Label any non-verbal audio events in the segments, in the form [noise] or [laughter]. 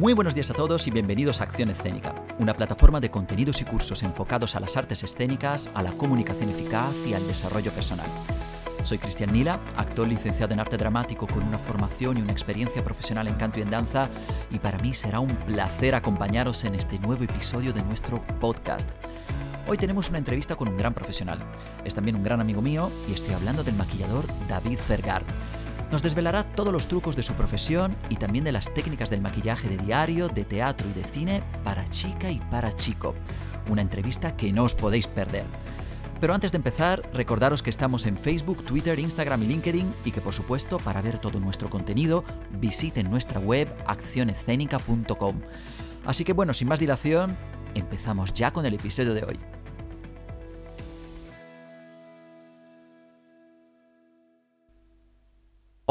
Muy buenos días a todos y bienvenidos a Acción Escénica, una plataforma de contenidos y cursos enfocados a las artes escénicas, a la comunicación eficaz y al desarrollo personal. Soy Cristian Nila, actor licenciado en arte dramático con una formación y una experiencia profesional en canto y en danza, y para mí será un placer acompañaros en este nuevo episodio de nuestro podcast. Hoy tenemos una entrevista con un gran profesional. Es también un gran amigo mío y estoy hablando del maquillador David Fergar. Nos desvelará todos los trucos de su profesión y también de las técnicas del maquillaje de diario, de teatro y de cine para chica y para chico. Una entrevista que no os podéis perder. Pero antes de empezar, recordaros que estamos en Facebook, Twitter, Instagram y LinkedIn y que por supuesto para ver todo nuestro contenido visiten nuestra web accionescénica.com. Así que bueno, sin más dilación, empezamos ya con el episodio de hoy.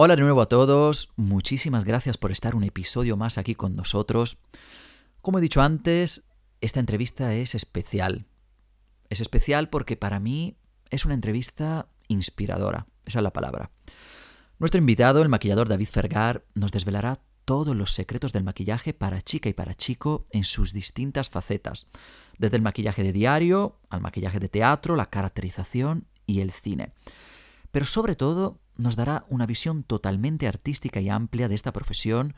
Hola de nuevo a todos, muchísimas gracias por estar un episodio más aquí con nosotros. Como he dicho antes, esta entrevista es especial. Es especial porque para mí es una entrevista inspiradora, esa es la palabra. Nuestro invitado, el maquillador David Fergar, nos desvelará todos los secretos del maquillaje para chica y para chico en sus distintas facetas, desde el maquillaje de diario al maquillaje de teatro, la caracterización y el cine. Pero sobre todo nos dará una visión totalmente artística y amplia de esta profesión,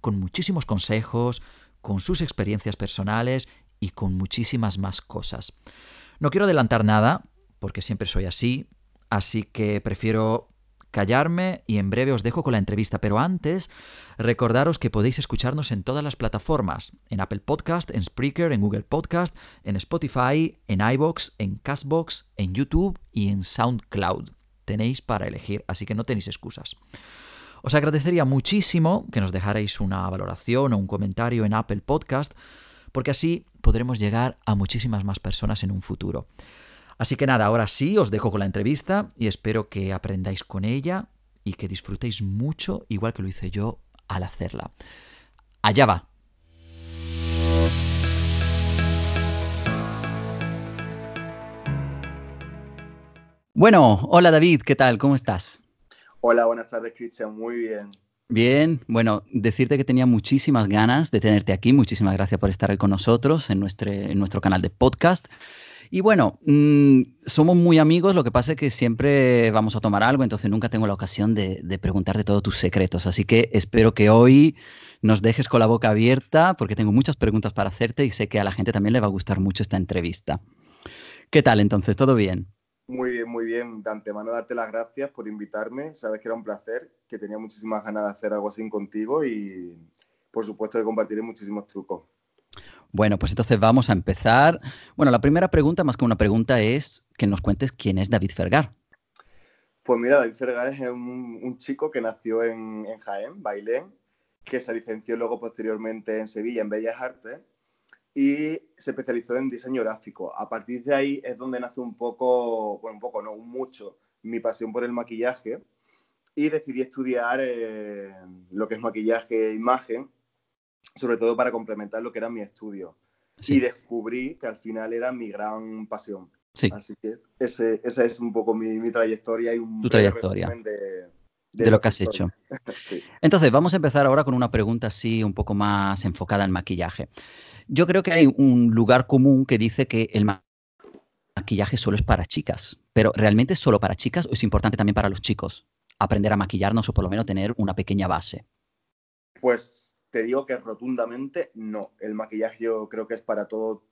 con muchísimos consejos, con sus experiencias personales y con muchísimas más cosas. No quiero adelantar nada, porque siempre soy así, así que prefiero callarme y en breve os dejo con la entrevista, pero antes recordaros que podéis escucharnos en todas las plataformas, en Apple Podcast, en Spreaker, en Google Podcast, en Spotify, en iBox, en Castbox, en YouTube y en SoundCloud tenéis para elegir, así que no tenéis excusas. Os agradecería muchísimo que nos dejarais una valoración o un comentario en Apple Podcast, porque así podremos llegar a muchísimas más personas en un futuro. Así que nada, ahora sí os dejo con la entrevista y espero que aprendáis con ella y que disfrutéis mucho, igual que lo hice yo al hacerla. Allá va. Bueno, hola David, ¿qué tal? ¿Cómo estás? Hola, buenas tardes Cristian, muy bien. Bien, bueno, decirte que tenía muchísimas ganas de tenerte aquí, muchísimas gracias por estar con nosotros en nuestro, en nuestro canal de podcast. Y bueno, mmm, somos muy amigos, lo que pasa es que siempre vamos a tomar algo, entonces nunca tengo la ocasión de, de preguntarte todos tus secretos, así que espero que hoy nos dejes con la boca abierta porque tengo muchas preguntas para hacerte y sé que a la gente también le va a gustar mucho esta entrevista. ¿Qué tal entonces? ¿Todo bien? Muy bien, muy bien. De antemano darte las gracias por invitarme. Sabes que era un placer, que tenía muchísimas ganas de hacer algo así contigo y por supuesto de compartir muchísimos trucos. Bueno, pues entonces vamos a empezar. Bueno, la primera pregunta, más que una pregunta, es que nos cuentes quién es David Fergar. Pues mira, David Fergar es un, un chico que nació en, en Jaén, Bailén, que se licenció luego posteriormente en Sevilla en Bellas Artes y se especializó en diseño gráfico. A partir de ahí es donde nace un poco, bueno, un poco, no, mucho, mi pasión por el maquillaje y decidí estudiar eh, lo que es maquillaje e imagen, sobre todo para complementar lo que era mi estudio. Sí. Y descubrí que al final era mi gran pasión. Sí. Así que ese, esa es un poco mi, mi trayectoria y un tu trayectoria. resumen de, de, de, lo que has hecho. [laughs] sí. Entonces, vamos a empezar ahora con una pregunta así un poco más enfocada en maquillaje. Yo creo que hay un lugar común que dice que el maquillaje solo es para chicas, pero ¿realmente es solo para chicas o es importante también para los chicos aprender a maquillarnos o por lo menos tener una pequeña base? Pues te digo que rotundamente no. El maquillaje yo creo que es para todo,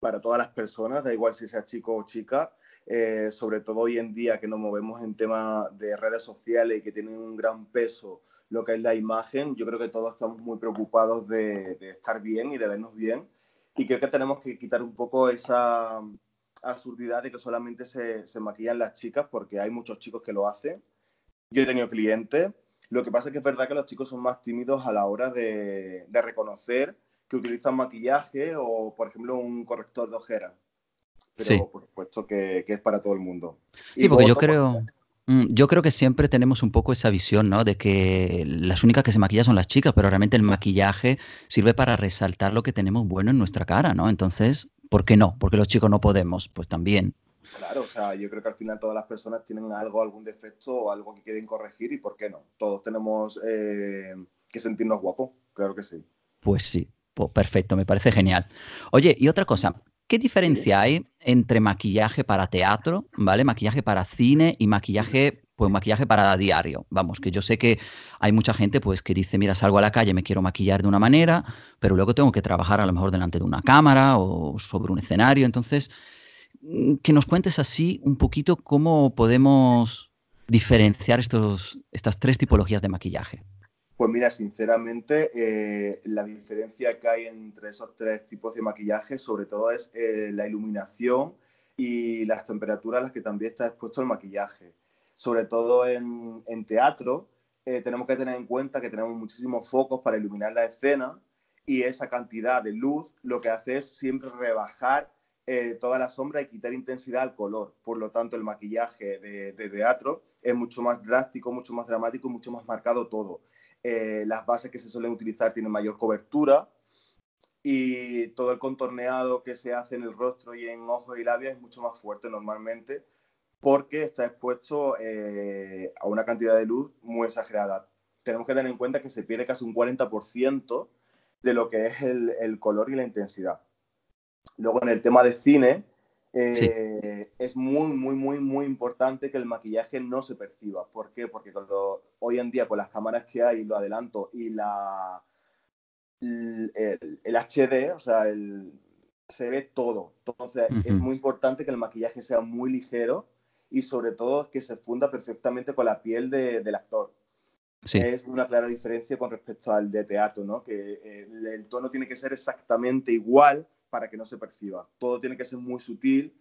para todas las personas, da igual si sea chico o chica. Eh, sobre todo hoy en día que nos movemos en temas de redes sociales y que tienen un gran peso lo que es la imagen, yo creo que todos estamos muy preocupados de, estar bien y de vernos bien. Y creo que tenemos que quitar un poco esa absurdidad de que solamente se, maquillan las chicas, porque hay muchos chicos que lo hacen. Yo he tenido clientes. Lo que pasa es que es verdad que los chicos son más tímidos a la hora de reconocer que utilizan maquillaje o, por ejemplo, un corrector de ojeras. Pero Sí. por supuesto que, que es para todo el mundo. Sí, porque yo creo, mm, yo creo que siempre tenemos un poco esa visión, ¿no? De que las únicas que se maquillan son las chicas, pero realmente el maquillaje sirve para resaltar lo que tenemos bueno en nuestra cara, ¿no? Entonces, ¿por qué no? Porque los chicos no podemos, pues también. Claro, o sea, yo creo que al final todas las personas tienen algo, algún defecto o algo que quieren corregir y ¿por qué no? Todos tenemos eh, que sentirnos guapos, claro que sí. Pues sí, pues perfecto, me parece genial. Oye, y otra cosa, ¿qué diferencia hay entre maquillaje para teatro, ¿vale? Maquillaje para cine y maquillaje, pues maquillaje para diario. Vamos, que yo sé que hay mucha gente pues que dice, mira, salgo a la calle, me quiero maquillar de una manera, pero luego tengo que trabajar a lo mejor delante de una cámara o sobre un escenario. Entonces, mm, que nos cuentes así un poquito cómo podemos diferenciar estos, estas tres tipologías de maquillaje. Pues mira, sinceramente, eh, la diferencia que hay entre esos tres tipos de maquillaje, sobre todo, es eh, la iluminación y las temperaturas a las que también está expuesto el maquillaje. Sobre todo en, teatro, eh, tenemos que tener en cuenta que tenemos muchísimos focos para iluminar la escena y esa cantidad de luz lo que hace es siempre rebajar toda la sombra y quitar intensidad al color. Por lo tanto, el maquillaje de, de teatro es mucho más drástico, mucho más dramático mucho más marcado todo. Eh, las bases que se suelen utilizar tienen mayor cobertura y todo el contorneado que se hace en el rostro y en ojos y labios es mucho más fuerte normalmente porque está expuesto eh, a una cantidad de luz muy exagerada. Tenemos que tener en cuenta que se pierde casi un 40% de lo que es el color y la intensidad. Luego en el tema de cine, eh, es muy, muy, muy, muy importante que el maquillaje no se perciba. ¿Por qué? Porque hoy en día con las cámaras que hay, lo adelanto, y la, el, HD, o sea, se ve todo. Entonces es muy importante que el maquillaje sea muy ligero y sobre todo que se funda perfectamente con la piel del actor. Es una clara diferencia con respecto al de teatro, ¿no? Que eh, el tono tiene que ser exactamente igual para que no se perciba. Todo tiene que ser muy sutil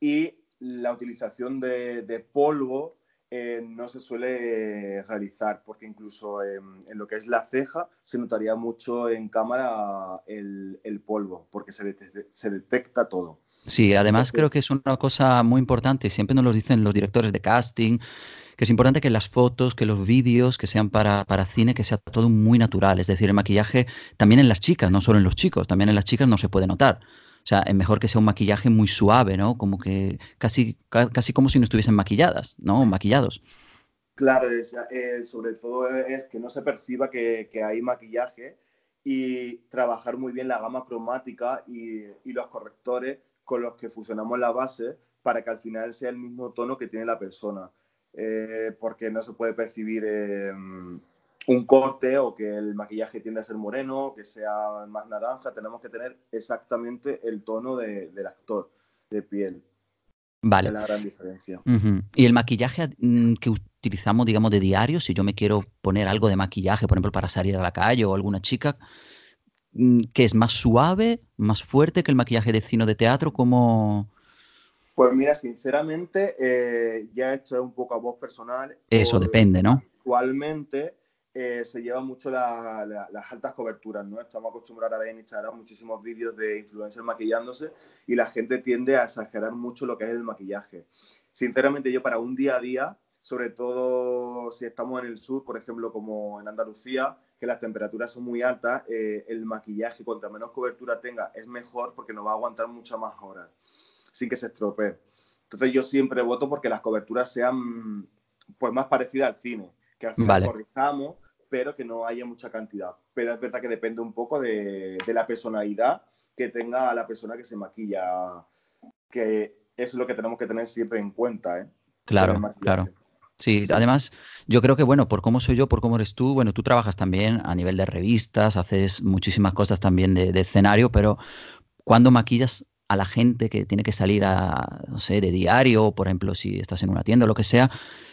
y la utilización de, polvo eh, no se suele realizar, porque incluso en, lo que es la ceja se notaría mucho en cámara el, polvo, porque se, se, detecta todo. Sí, además creo que es una cosa muy importante, siempre nos lo dicen los directores de casting, que es importante que las fotos, que los vídeos, que sean para, para cine, que sea todo muy natural. Es decir, el maquillaje también en las chicas, no solo en los chicos, también en las chicas no se puede notar. O sea, es mejor que sea un maquillaje muy suave, ¿no? Como que casi, casi como si no estuviesen maquilladas, ¿no? Maquillados. Claro, eh, sobre todo es que no se perciba que, hay maquillaje y trabajar muy bien la gama cromática y, los correctores con los que fusionamos la base para que al final sea el mismo tono que tiene la persona. Eh, porque no se puede percibir eh, un corte o que el maquillaje tiende a ser moreno, que sea más naranja. Tenemos que tener exactamente el tono del actor de piel. Vale. Es la gran diferencia. Y el maquillaje mm, que utilizamos, digamos, de diario, si yo me quiero poner algo de maquillaje, por ejemplo, para salir a la calle o alguna chica, que es más suave, más fuerte que el maquillaje de cine o de teatro, como pues mira, sinceramente, eh, ya esto es un poco a voz personal. Eso depende, ¿no? Actualmente eh, se lleva mucho las altas coberturas, ¿no? Estamos acostumbrados a ver en Instagram muchísimos vídeos de influencers maquillándose y la gente tiende a exagerar mucho lo que es el maquillaje. Sinceramente, yo para un día a día, sobre todo si estamos en el sur, por ejemplo, como en Andalucía, que las temperaturas son muy altas, eh, el maquillaje, cuanta menos cobertura tenga, es mejor porque nos va a aguantar muchas más horas sin que se estropee. Entonces yo siempre voto porque las coberturas sean pues más parecidas al cine, que al final corrijamos, pero que no haya mucha cantidad. Pero es verdad que depende un poco de, la personalidad que tenga la persona que se maquilla, que es lo que tenemos que tener siempre en cuenta. ¿eh? Claro, claro. Sí, además, yo creo que, bueno, por cómo soy yo, por cómo eres tú, bueno, tú trabajas también a nivel de revistas, haces muchísimas cosas también de escenario, pero cuando maquillas a la gente que tiene que salir a, no sé, de diario, por ejemplo, si estás en una tienda o lo que sea,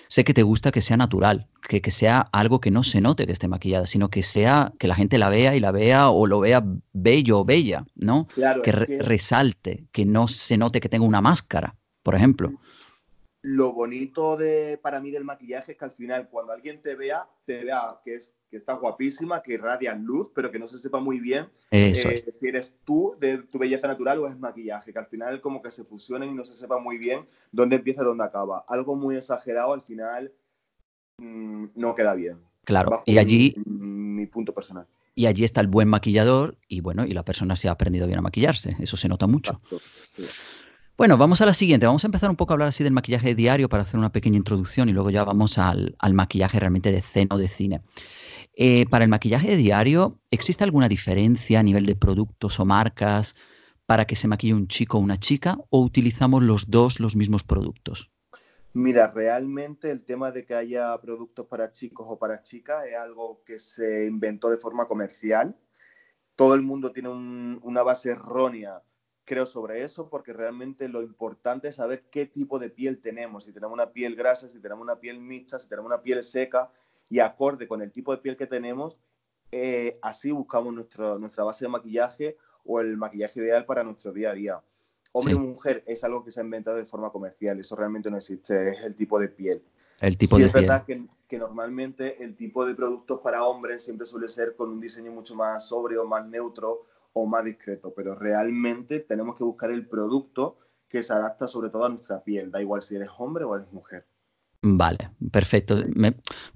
sé que te gusta que sea natural, que, que, sea algo que no se note que esté maquillada, sino que sea que la gente la vea y la vea o lo vea bello o bella, ¿no? que, que, resalte, que no se note que tenga una máscara, por ejemplo lo bonito de, para mí del maquillaje es que al final cuando alguien te vea, te vea que, es, que estás guapísima, que irradia luz, pero que no se sepa muy bien eh, si eres tú de tu belleza natural o es maquillaje, que al final como que se fusionen y no se sepa muy bien dónde empieza y dónde acaba. Algo muy exagerado al final mm, no queda bien. Claro, y allí... Mi, punto personal. Y allí está el buen maquillador y bueno, y la persona se ha aprendido bien a maquillarse, eso se nota mucho. Bueno, vamos a la siguiente. Vamos a empezar un poco a hablar así del maquillaje diario para hacer una pequeña introducción y luego ya vamos al, maquillaje realmente de cena o de cine. Eh, para el maquillaje diario, ¿existe alguna diferencia a nivel de productos o marcas para que se maquille un chico o una chica o utilizamos los dos los mismos productos? Mira, realmente el tema de que haya productos para chicos o para chicas es algo que se inventó de forma comercial. Todo el mundo tiene una base errónea, creo, sobre eso, porque realmente lo importante es saber qué tipo de piel tenemos. Si tenemos una piel grasa, si tenemos una piel mixta, si tenemos una piel seca, y acorde con el tipo de piel que tenemos, eh, así buscamos nuestra base de maquillaje o el maquillaje ideal para nuestro día a día hombre o mujer es algo que se ha inventado de forma comercial, eso realmente no existe, es el tipo de piel. El tipo sí, es verdad que, que, normalmente el tipo de productos para hombres siempre suele ser con un diseño mucho más sobrio, más neutro o más discreto, pero realmente tenemos que buscar el producto que se adapta sobre todo a nuestra piel, da igual si eres hombre o eres mujer. Vale, perfecto. Me,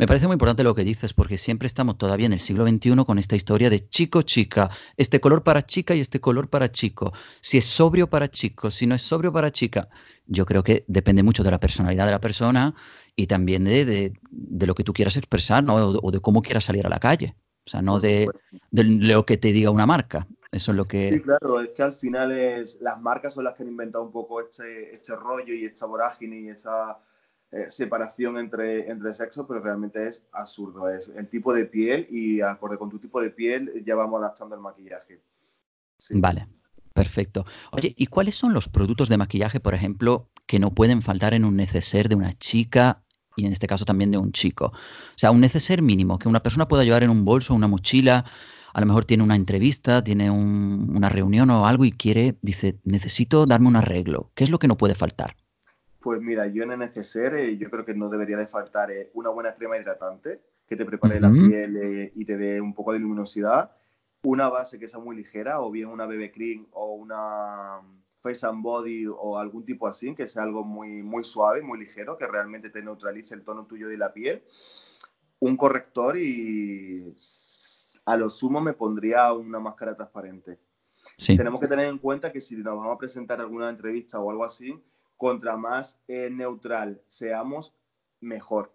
parece muy importante lo que dices porque siempre estamos todavía en el siglo XXI con esta historia de chico-chica, este color para chica y este color para chico. Si es sobrio para chico, si no es sobrio para chica. Yo creo que depende mucho de la personalidad de la persona y también de, lo que tú quieras expresar ¿no? o, de cómo quieras salir a la calle. O sea, no de, lo que te diga una marca. Eso es lo que... Sí, claro, es que al final es, las marcas son las que han inventado un poco este, este rollo y esta vorágine y esa eh, separación entre, entre sexos, pero realmente es absurdo. Es el tipo de piel y acorde con tu tipo de piel ya vamos adaptando el maquillaje. Vale, perfecto. Oye, ¿y cuáles son los productos de maquillaje, por ejemplo, que no pueden faltar en un neceser de una chica y en este caso también de un chico? O sea, un neceser mínimo que una persona pueda llevar en un bolso, una mochila, a lo mejor tiene una entrevista, tiene una reunión o algo y quiere, dice, necesito darme un arreglo. ¿Qué es lo que no puede faltar? Pues mira, yo en neceser eh, yo creo que no debería de faltar eh, una buena crema hidratante que te prepare la piel eh, y te dé un poco de luminosidad, una base que sea muy ligera o bien una BB cream o una face and body o algún tipo así, que sea algo muy, muy suave, muy ligero, que realmente te neutralice el tono tuyo de la piel, un corrector y a lo sumo me pondría una máscara transparente. Tenemos que tener en cuenta que si nos vamos a presentar alguna entrevista o algo así, contra más eh, neutral seamos, mejor.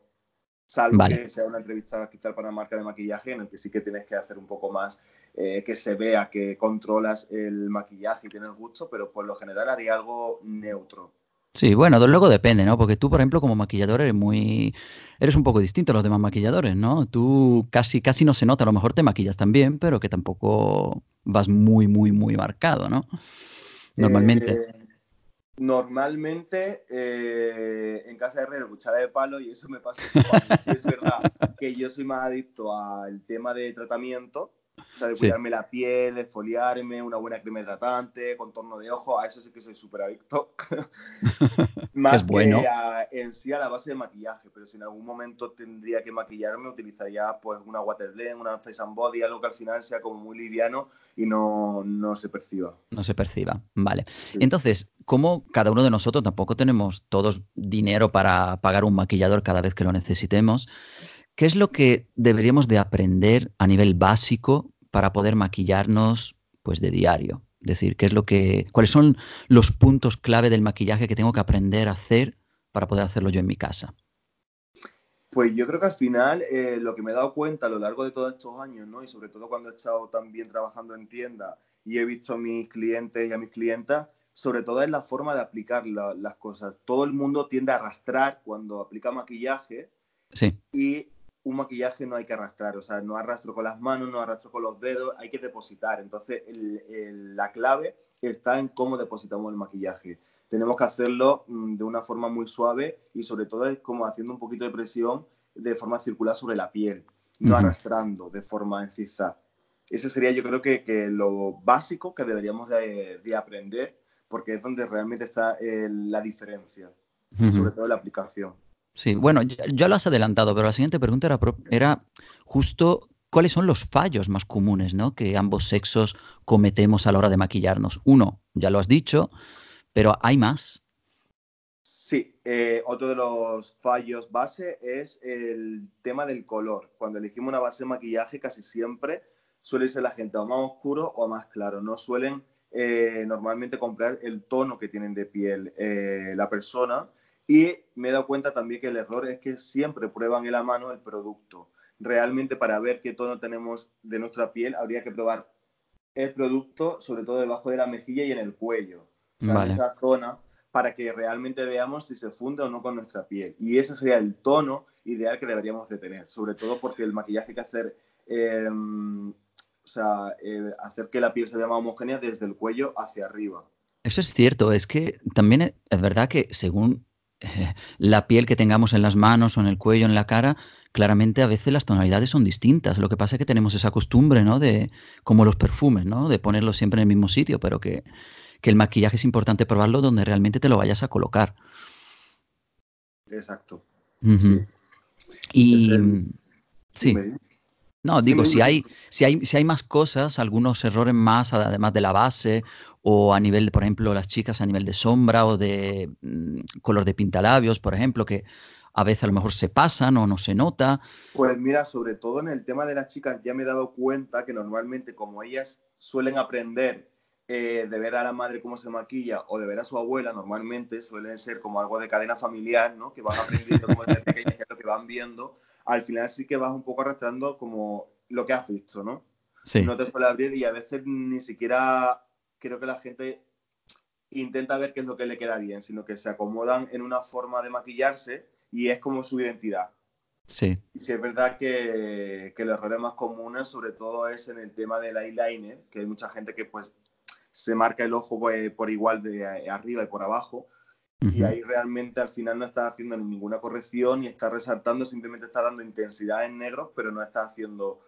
Salvo que sea una entrevista quizá para una marca de maquillaje en el que sí que tienes que hacer un poco más eh, que se vea que controlas el maquillaje y tienes gusto, pero por lo general haría algo neutro. Sí, bueno, luego depende, ¿no? Porque tú, por ejemplo, como maquillador eres muy, eres un poco distinto a los demás maquilladores, ¿no? Tú casi, casi no se nota, a lo mejor te maquillas también, pero que tampoco vas muy, muy, muy marcado, ¿no? Normalmente. Eh, Normalmente eh, en casa de herrero cuchara de palo y eso me pasa. Si es verdad que yo soy más adicto al tema de tratamiento, o sea, de cuidarme la piel, esfoliarme, una buena crema hidratante, contorno de ojo, a eso sí que soy súper adicto. [laughs] Más bueno. que en sí a la base de maquillaje, pero si en algún momento tendría que maquillarme, utilizaría pues una water blend, una face and body, algo que al final sea como muy liviano y no, no se perciba. No se perciba, vale. Entonces, como cada uno de nosotros tampoco tenemos todos dinero para pagar un maquillador cada vez que lo necesitemos, ¿Qué es lo que deberíamos de aprender a nivel básico para poder maquillarnos pues de diario? Es decir, ¿qué es lo que, ¿cuáles son los puntos clave del maquillaje que tengo que aprender a hacer para poder hacerlo yo en mi casa? Pues yo creo que al final eh, lo que me he dado cuenta a lo largo de todos estos años, ¿no? y sobre todo cuando he estado también trabajando en tienda y he visto a mis clientes y a mis clientas, sobre todo es la forma de aplicar las cosas. Todo el mundo tiende a arrastrar cuando aplica maquillaje sí. y un maquillaje no hay que arrastrar, o sea, no arrastro con las manos, no arrastro con los dedos, hay que depositar. Entonces, la clave está en cómo depositamos el maquillaje. Tenemos que hacerlo mm, de una forma muy suave y sobre todo es como haciendo un poquito de presión de forma circular sobre la piel, no arrastrando de forma en Ese sería yo creo que, lo básico que deberíamos de, aprender porque es donde realmente está la diferencia, sobre todo la aplicación. Sí, bueno, ya, lo has adelantado, pero la siguiente pregunta era, era justo cuáles son los fallos más comunes ¿no? que ambos sexos cometemos a la hora de maquillarnos. Uno, ya lo has dicho, pero ¿hay más? Sí, eh, otro de los fallos base es el tema del color. Cuando elegimos una base de maquillaje, casi siempre suele ser la gente o más oscuro o más claro. No suelen eh, normalmente comprar el tono que tienen de piel eh, la persona y me he dado cuenta también que el error es que siempre prueban en la mano el producto. realmente para ver qué tono tenemos de nuestra piel, habría que probar el producto, sobre todo debajo de la mejilla y en el cuello, en esa zona, para que realmente veamos si se funde o no con nuestra piel. Y ese sería el tono ideal que deberíamos de tener, sobre todo porque el maquillaje hay que hacer, em, o sea, eh, hacer que la piel se vea más homogénea desde el cuello hacia arriba. Eso es cierto, es que también es verdad que según eh, [laughs] la piel que tengamos en las manos o en el cuello, en la cara, claramente a veces las tonalidades son distintas. Lo que pasa es que tenemos esa costumbre, ¿no? De, como los perfumes, ¿no? De ponerlos siempre en el mismo sitio, pero que, el maquillaje es importante probarlo donde realmente te lo vayas a colocar. Exacto. Y sí. No, digo, si hay, si, hay, si hay más cosas, algunos errores más, además de la base, o a nivel, por ejemplo, las chicas a nivel de sombra o de mm, color de pintalabios, por ejemplo, que a veces a lo mejor se pasan o no se nota. Pues mira, sobre todo en el tema de las chicas, ya me he dado cuenta que normalmente como ellas suelen aprender eh, de ver a la madre cómo se maquilla o de ver a su abuela, normalmente suelen ser como algo de cadena familiar, ¿no? Que van aprendiendo como desde [laughs] pequeñas, lo que van viendo al final sí que vas un poco arrastrando como lo que has visto, ¿no? Sí. No te suele abrir y a veces ni siquiera creo que la gente intenta ver qué es lo que le queda bien, sino que se acomodan en una forma de maquillarse y es como su identidad. Sí. Y sí es verdad que, que el error más común sobre todo es en el tema del eyeliner, que hay mucha gente que pues se marca el ojo pues, por igual de arriba y por abajo, y ahí realmente al final no estás haciendo ninguna corrección y estás resaltando, simplemente está dando intensidad en negro, pero no está haciendo,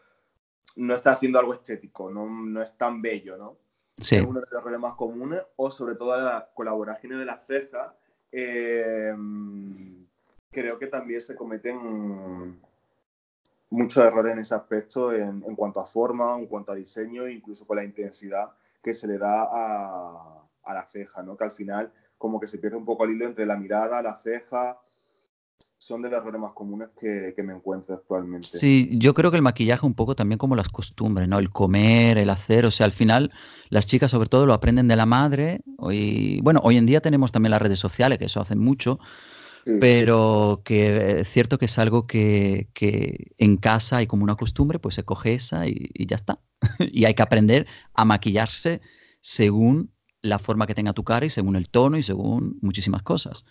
no está haciendo algo estético, no, no es tan bello, ¿no? Sí. Es uno de los problemas comunes, o sobre todo la colaboración de las cejas, eh, creo que también se cometen muchos errores en ese aspecto en, en, cuanto a forma, en cuanto a diseño, incluso con la intensidad que se le da a, a la ceja, ¿no? Que al final como que se pierde un poco el hilo entre la mirada, la ceja. Son de los errores más comunes que, me encuentro actualmente. Sí, yo creo que el maquillaje un poco también como las costumbres, ¿no? El comer, el hacer, o sea, al final las chicas sobre todo lo aprenden de la madre. Hoy, bueno, hoy en día tenemos también las redes sociales, que eso hacen mucho, pero que es cierto que es algo que, en casa hay como una costumbre, pues se coge esa y, y ya está. [laughs] y hay que aprender a maquillarse según la forma que tenga tu cara y según el tono y según muchísimas cosas.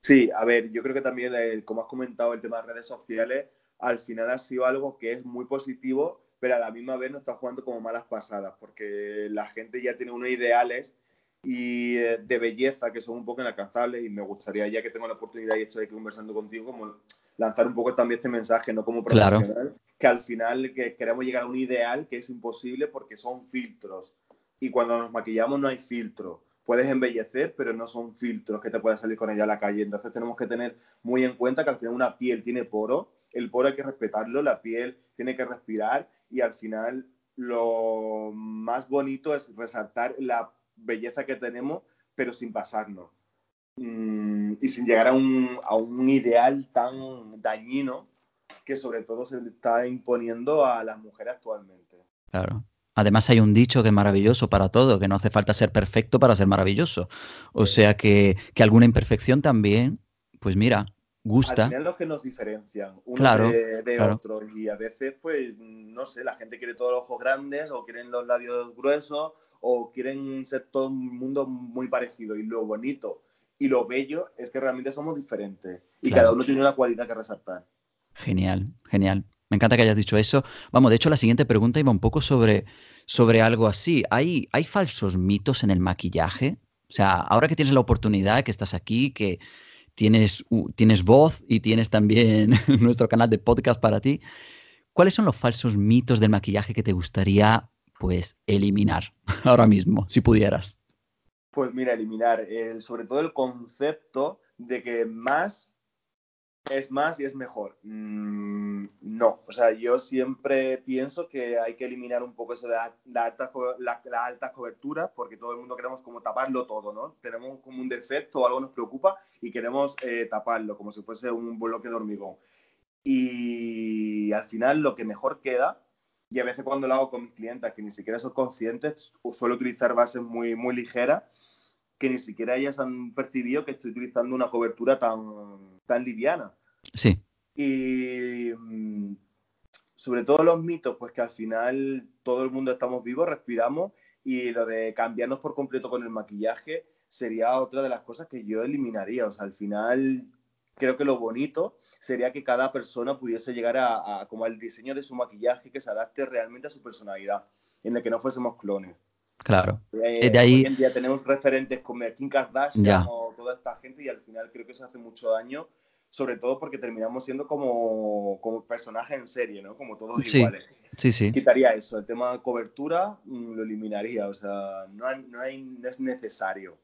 Sí, a ver, yo creo que también, eh, como has comentado, el tema de redes sociales, al final ha sido algo que es muy positivo, pero a la misma vez nos está jugando como malas pasadas, porque la gente ya tiene unos ideales y eh, de belleza que son un poco inalcanzables y me gustaría, ya que tengo la oportunidad y estoy aquí conversando contigo, como lanzar un poco también este mensaje, no como profesional, que al final que queremos llegar a un ideal que es imposible porque son filtros y cuando nos maquillamos no hay filtro. Puedes embellecer, pero no son filtros que te puedas salir con ella a la calle. Entonces tenemos que tener muy en cuenta que al final una piel tiene poro, el poro hay que respetarlo, la piel tiene que respirar y al final lo más bonito es resaltar la belleza que tenemos, pero sin pasarnos. Mm, y sin llegar a un, a un ideal tan dañino que sobre todo se está imponiendo a las mujeres actualmente. Claro. Además hay un dicho que es maravilloso para todo, que no hace falta ser perfecto para ser maravilloso. O sea que, alguna imperfección también, pues mira, gusta. Al final los que nos diferencian uno de, otros y a veces pues no sé, la gente quiere todos los ojos grandes o quieren los labios gruesos o quieren ser todo un mundo muy parecido y lo bonito y lo bello es que realmente somos diferentes y cada uno tiene una cualidad que resaltar. Genial, genial. Me encanta que hayas dicho eso. Vamos, de hecho, la siguiente pregunta iba un poco sobre, sobre algo así. ¿Hay, ¿Hay falsos mitos en el maquillaje? O sea, ahora que tienes la oportunidad, que estás aquí, que tienes, tienes voz y tienes también [laughs] nuestro canal de podcast para ti, ¿cuáles son los falsos mitos del maquillaje que te gustaría pues eliminar [laughs] ahora mismo, si pudieras? Pues mira, eliminar sobre todo el concepto de que más es más y es mejor. Mm, no, o sea, yo siempre pienso que hay que eliminar un poco eso de la, alta, la, altas coberturas, porque todo el mundo queremos como taparlo todo, ¿no? Tenemos como un defecto o algo nos preocupa y queremos eh, taparlo, como si fuese un bloque de hormigón. Y al final lo que mejor queda, y a veces cuando lo hago con mis clientes que ni siquiera son conscientes, suelo utilizar bases muy, muy ligeras, que ni siquiera ellas han percibido que estoy utilizando una cobertura tan, tan liviana. Sí. Y mm, sobre todo los mitos, pues que al final todo el mundo estamos vivos, respiramos y lo de cambiarnos por completo con el maquillaje sería otra de las cosas que yo eliminaría. O sea, al final creo que lo bonito sería que cada persona pudiese llegar a, como al diseño de su maquillaje que se adapte realmente a su personalidad, en el que no fuésemos clones. Claro. Eh, de ahí... Hoy en día tenemos referentes como Kim Kardashian o toda esta gente y al final creo que eso hace mucho daño, sobre todo porque terminamos siendo como, como personajes en serie, ¿no? Como todos iguales. Sí, sí. Quitaría eso, el tema de cobertura mm, lo eliminaría, o sea, no, no, es necesario.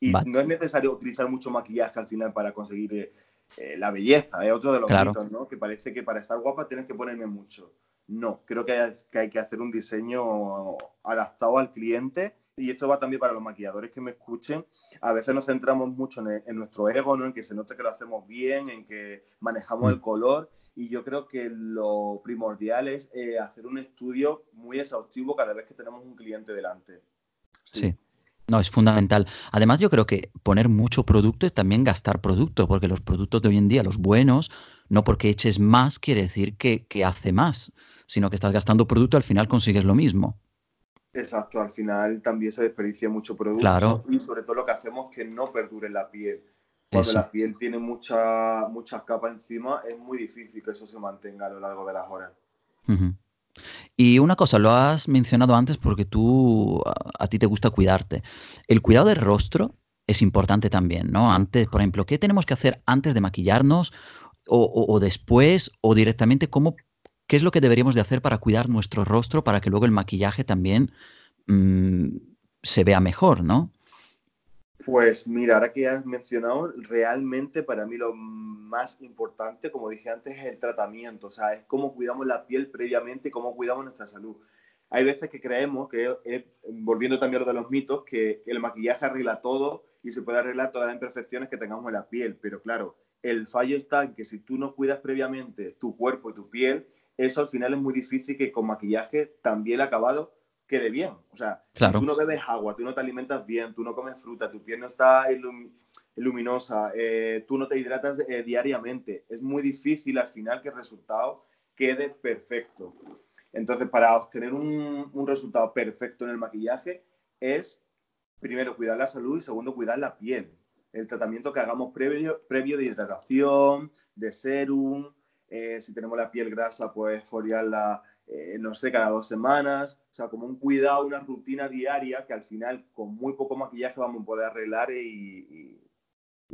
Y no es necesario utilizar mucho maquillaje al final para conseguir eh, la belleza, es otro de los mitos, ¿no? Que parece que para estar guapa tienes que ponerme mucho. No, creo que hay, que hacer un diseño adaptado al cliente y esto va también para los maquilladores que me escuchen. A veces nos centramos mucho en, nuestro ego, ¿no? en que se note que lo hacemos bien, en que manejamos el mm. color y yo creo que lo primordial es eh, hacer un estudio muy exhaustivo cada vez que tenemos un cliente delante. sí. No, es fundamental. Además, yo creo que poner mucho producto es también gastar producto, porque los productos de hoy en día, los buenos, no porque eches más quiere decir que, hace más, sino que estás gastando producto, al final consigues lo mismo. Exacto, al final también se desperdicia mucho producto y sobre todo lo que hacemos es que no perdure la piel. Cuando la piel tiene mucha, muchas capas encima, es muy difícil que eso se mantenga a lo largo de las horas. Y una cosa, lo has mencionado antes porque tú, a, ti te gusta cuidarte. El cuidado del rostro es importante también, ¿no? Antes, por ejemplo, ¿qué tenemos que hacer antes de maquillarnos o, después o directamente cómo, qué es lo que deberíamos de hacer para cuidar nuestro rostro para que luego el maquillaje también mm, se vea mejor, ¿no? Pues mira, ahora que has mencionado, realmente para mí lo más importante, como dije antes, es el tratamiento, o sea, es cómo cuidamos la piel previamente y cómo cuidamos nuestra salud. Hay veces que creemos, que eh, volviendo también a lo de los mitos, que el maquillaje arregla todo y se puede arreglar todas las imperfecciones que tengamos en la piel, pero claro, el fallo está en que si tú no cuidas previamente tu cuerpo y tu piel, eso al final es muy difícil que con maquillaje también acabado quede bien. O sea, si tú no bebes agua, tú no te alimentas bien, tú no comes fruta, tu piel no está luminosa, eh, tú no te hidratas eh, diariamente, es muy difícil al final que el resultado quede perfecto. Entonces, para obtener un, resultado perfecto en el maquillaje es, primero, cuidar la salud y segundo, cuidar la piel. El tratamiento que hagamos previo, previo de hidratación, de serum, eh, si tenemos la piel grasa, pues foliarla eh, no sé, cada dos semanas, o sea, como un cuidado, una rutina diaria que al final con muy poco maquillaje vamos a poder arreglar y,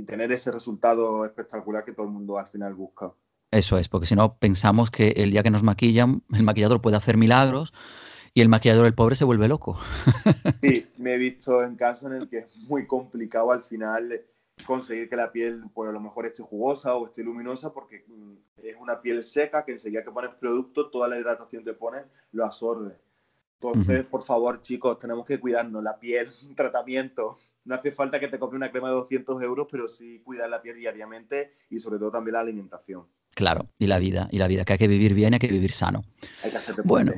tener ese resultado espectacular que todo el mundo al final busca. Eso es, porque si no pensamos que el día que nos maquillan, el maquillador puede hacer milagros y el maquillador, el pobre, se vuelve loco. Sí, me he visto en casos en el que es muy complicado al final conseguir que la piel, pues a lo mejor esté jugosa o esté luminosa, porque mm, es una piel seca que enseguida que pones producto, toda la hidratación que pones lo absorbe. Entonces, por favor, chicos, tenemos que cuidarnos la piel, [laughs] tratamiento. No hace falta que te compre una crema de 200 euros, pero sí cuidar la piel diariamente y sobre todo también la alimentación. Claro, y la vida, y la vida, que hay que vivir bien y hay que vivir sano. Hay que hacerte Bueno,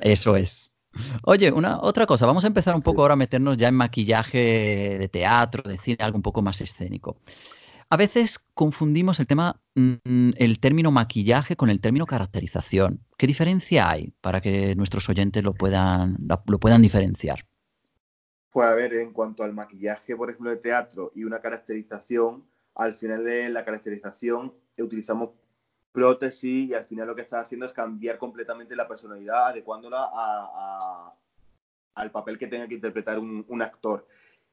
eso es. Oye, una otra cosa, vamos a empezar un poco ahora a meternos ya en maquillaje de teatro, de cine, algo un poco más escénico. A veces confundimos el tema, mm, el término maquillaje con el término caracterización. ¿Qué diferencia hay para que nuestros oyentes lo puedan, lo puedan diferenciar? Pues a ver, en cuanto al maquillaje, por ejemplo, de teatro y una caracterización, al final de la caracterización utilizamos prótesis y al final lo que está haciendo es cambiar completamente la personalidad, adecuándola al papel que tenga que interpretar un, actor.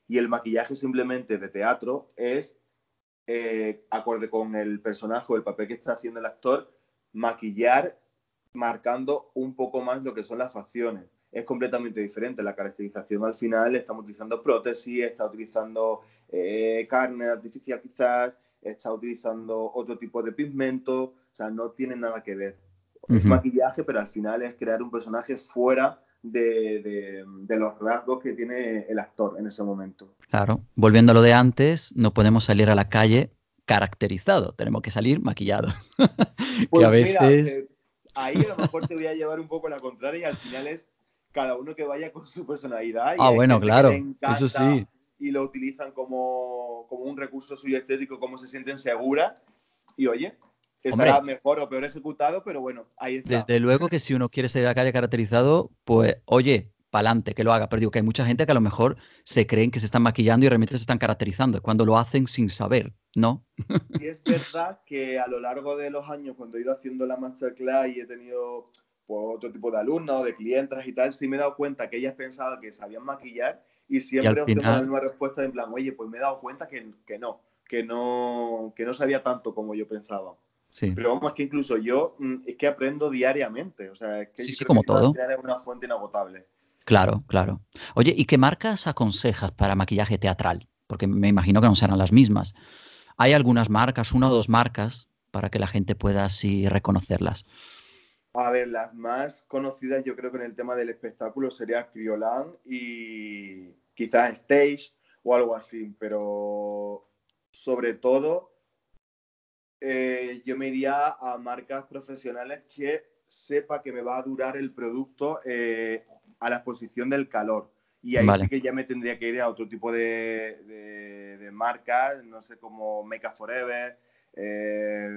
Y el maquillaje simplemente de teatro es, eh, acorde con el personaje o el papel que está haciendo el actor, maquillar marcando un poco más lo que son las facciones. Es completamente diferente. La caracterización al final estamos utilizando prótesis, está utilizando eh, carne artificial quizás, está utilizando otro tipo de pigmento, o sea, no tiene nada que ver. Es maquillaje, pero al final es crear un personaje fuera de, los rasgos que tiene el actor en ese momento. Claro, volviendo a lo de antes, no podemos salir a la calle caracterizado, tenemos que salir maquillado. [laughs] Pues a veces... Eh, ahí a lo mejor te voy a llevar un poco la contraria y al final es cada uno que vaya con su personalidad. ah, bueno, claro, eso sí y lo utilizan como, un recurso suyo estético, como se sienten seguras. Y oye, Estará mejor o peor ejecutado, pero bueno, ahí está. Desde luego que si uno quiere salir a la calle caracterizado, pues oye, pa'lante, que lo haga. Pero digo que hay mucha gente que a lo mejor se creen que se están maquillando y realmente se están caracterizando, cuando lo hacen sin saber, ¿no? Y es verdad que a lo largo de los años, cuando he ido haciendo la masterclass y he tenido pues, otro tipo de alumnos de clientes y tal, sí me he dado cuenta que ellas pensaban que sabían maquillar y siempre obtengo la misma respuesta en plan, oye, pues me he dado cuenta que, no, que no, que no sabía tanto como yo pensaba. Sí. Pero vamos, es que incluso yo mm, es que aprendo diariamente. O sea, es que sí, sí, como todo. Es una fuente inagotable. Claro, claro. Oye, ¿y qué marcas aconsejas para maquillaje teatral? Porque me imagino que no serán las mismas. ¿Hay algunas marcas, una o dos marcas, para que la gente pueda así reconocerlas? A ver, las más conocidas yo creo que en el tema del espectáculo sería Criolan y quizás Stage o algo así, pero sobre todo eh, yo me iría a marcas profesionales que sepa que me va a durar el producto eh, a la exposición del calor. Y ahí sí que ya me tendría que ir a otro tipo de, marcas, no sé, como Make Forever, eh,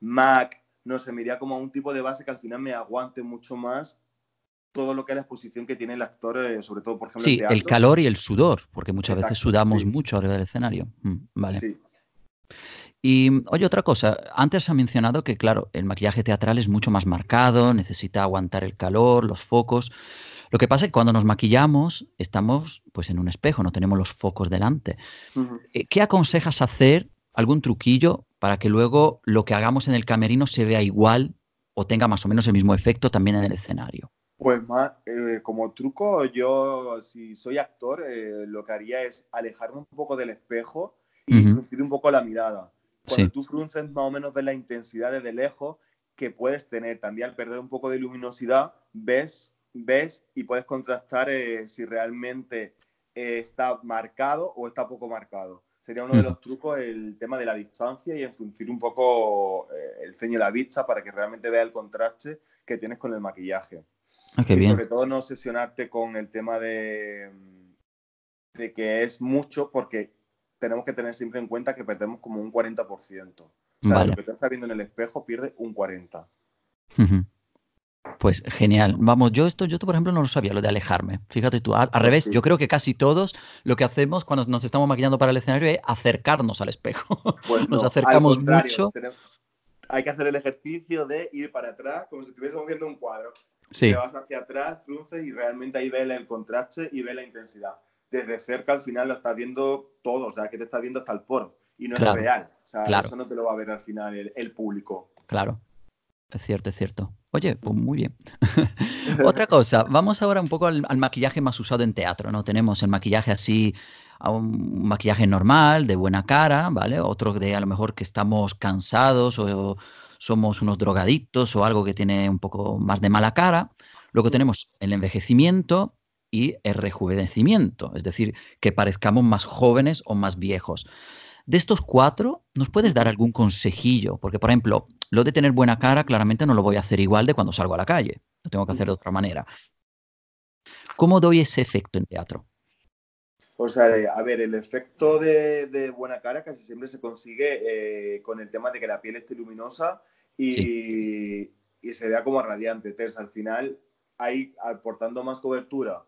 Mac, no sé, me iría como a un tipo de base que al final me aguante mucho más todo lo que es la exposición que tiene el actor, eh, sobre todo, por ejemplo, Sí, el calor y el sudor, porque muchas veces sudamos mucho arriba del escenario. Mm, vale. Sí. Y oye, otra cosa, antes ha mencionado que, claro, el maquillaje teatral es mucho más marcado, necesita aguantar el calor, los focos. Lo que pasa es que cuando nos maquillamos estamos pues en un espejo, no tenemos los focos delante. Eh, ¿Qué aconsejas hacer? ¿Algún truquillo para que luego lo que hagamos en el camerino se vea igual o tenga más o menos el mismo efecto también en el escenario? Pues más, eh, como truco, yo si soy actor, eh, lo que haría es alejarme un poco del espejo y uh un poco la mirada. Cuando tú frunces más o menos de la intensidad desde lejos que puedes tener, también al perder un poco de luminosidad, ves, ves y puedes contrastar eh, si realmente eh, está marcado o está poco marcado. Sería uno de los trucos el tema de la distancia y enfuncir un poco el ceño de la vista para que realmente vea el contraste que tienes con el maquillaje. Ah, y sobre todo no obsesionarte con el tema de, de que es mucho porque tenemos que tener siempre en cuenta que perdemos como un 40%. O sea, lo que te está viendo en el espejo pierde un 40%. Pues genial. Vamos, yo esto, yo por ejemplo no lo sabía, lo de alejarme. Fíjate tú, al, revés, yo creo que casi todos lo que hacemos cuando nos estamos maquillando para el escenario es acercarnos al espejo. [laughs] Pues nos acercamos mucho. hay que hacer el ejercicio de ir para atrás como si estuviésemos viendo un cuadro. Sí. Te vas hacia atrás, frunces y realmente ahí ves el contraste y ves la intensidad desde cerca al final lo estás viendo todo, o sea, que te estás viendo hasta el poro y no es real. O sea, eso no te lo va a ver al final el, público. Claro, es cierto, es cierto. Oye, pues muy bien. [laughs] Otra cosa, vamos ahora un poco al, maquillaje más usado en teatro, ¿no? Tenemos el maquillaje así, un maquillaje normal, de buena cara, ¿vale? Otro de a lo mejor que estamos cansados o somos unos drogadictos o algo que tiene un poco más de mala cara. Luego tenemos el envejecimiento, y el rejuvenecimiento, es decir, que parezcamos más jóvenes o más viejos. De estos cuatro, ¿nos puedes dar algún consejillo? Porque, por ejemplo, lo de tener buena cara, claramente no lo voy a hacer igual de cuando salgo a la calle. Lo tengo que hacer de otra manera. ¿Cómo doy ese efecto en teatro? O sea, a ver, el efecto de, buena cara casi siempre se consigue eh, con el tema de que la piel esté luminosa y, y se vea como radiante. Entonces, al final, ahí aportando más cobertura